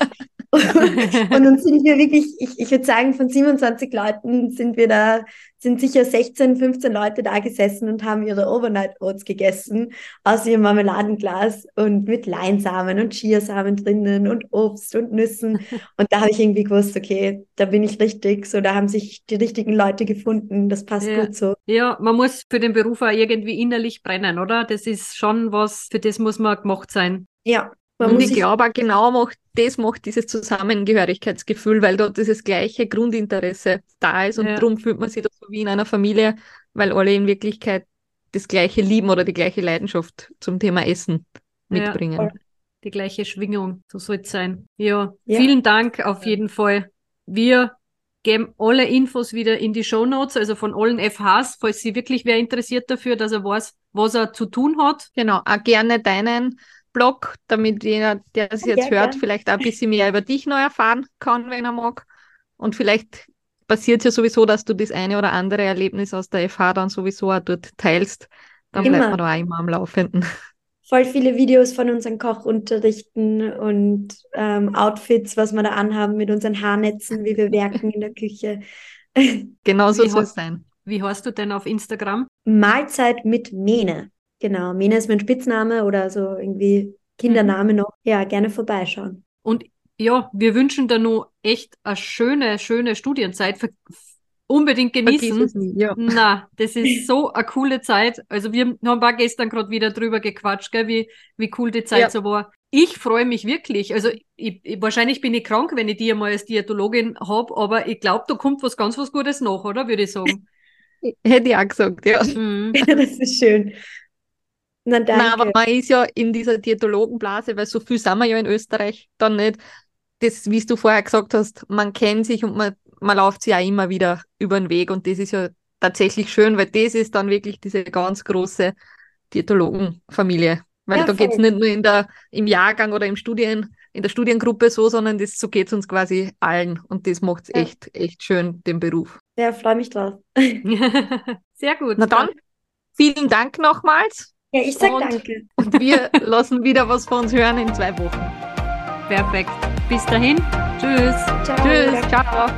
und dann sind wir wirklich, ich, ich würde sagen, von 27 Leuten sind wir da sind sicher 16, 15 Leute da gesessen und haben ihre Overnight Oats gegessen aus ihrem Marmeladenglas und mit Leinsamen und Chiasamen drinnen und Obst und Nüssen. Und da habe ich irgendwie gewusst, okay, da bin ich richtig. So, da haben sich die richtigen Leute gefunden. Das passt ja. gut so. Ja, man muss für den Beruf auch irgendwie innerlich brennen, oder? Das ist schon was, für das muss man gemacht sein. Ja, man und ich glaube auch genau macht, das macht dieses Zusammengehörigkeitsgefühl, weil dort dieses gleiche Grundinteresse da ist und ja. darum fühlt man sich da so wie in einer Familie, weil alle in Wirklichkeit das gleiche lieben oder die gleiche Leidenschaft zum Thema Essen mitbringen. Ja, die gleiche Schwingung, so soll es sein. Ja, ja, vielen Dank auf jeden Fall. Wir geben alle Infos wieder in die Show Notes, also von allen FHs, falls Sie wirklich wer interessiert dafür, dass er weiß, was er zu tun hat. Genau, auch gerne deinen Blog, damit jeder, der es jetzt ja, hört, ja. vielleicht auch ein bisschen mehr über dich noch erfahren kann, wenn er mag. Und vielleicht passiert es ja sowieso, dass du das eine oder andere Erlebnis aus der FH dann sowieso auch dort teilst. Dann immer. bleibt man da auch immer am Laufenden. Voll viele Videos von unseren Kochunterrichten und ähm, Outfits, was wir da anhaben mit unseren Haarnetzen, wie wir werken in der Küche. Genau so soll es sein. Wie heißt du denn auf Instagram? Mahlzeit mit Mene. Genau, Mina ist mein Spitzname oder so irgendwie Kindername mhm. noch. Ja, gerne vorbeischauen. Und ja, wir wünschen da nur echt eine schöne, schöne Studienzeit. Ver unbedingt genießen. Nie, ja. Na, das ist so eine coole Zeit. Also wir haben paar gestern gerade wieder drüber gequatscht, gell, wie, wie cool die Zeit ja. so war. Ich freue mich wirklich. Also ich, ich, wahrscheinlich bin ich krank, wenn ich die einmal als Diätologin habe, aber ich glaube, da kommt was ganz was Gutes nach, oder? Würde ich sagen. Hätte ich auch gesagt, ja. Mhm. das ist schön. Na, danke. Nein, aber man ist ja in dieser Diätologenblase, weil so viel sind wir ja in Österreich dann nicht. Das, wie du vorher gesagt hast, man kennt sich und man, man läuft sich ja immer wieder über den Weg und das ist ja tatsächlich schön, weil das ist dann wirklich diese ganz große Diätologenfamilie. Weil ja, da geht es nicht nur in der, im Jahrgang oder im Studien, in der Studiengruppe so, sondern das, so geht es uns quasi allen. Und das macht es ja. echt, echt schön, den Beruf. Ja, freue mich drauf. Sehr gut. Na dann, vielen Dank nochmals. Ja, ich sag und, danke. Und wir lassen wieder was von uns hören in zwei Wochen. Perfekt. Bis dahin. Tschüss. Ciao. Tschüss. Ciao.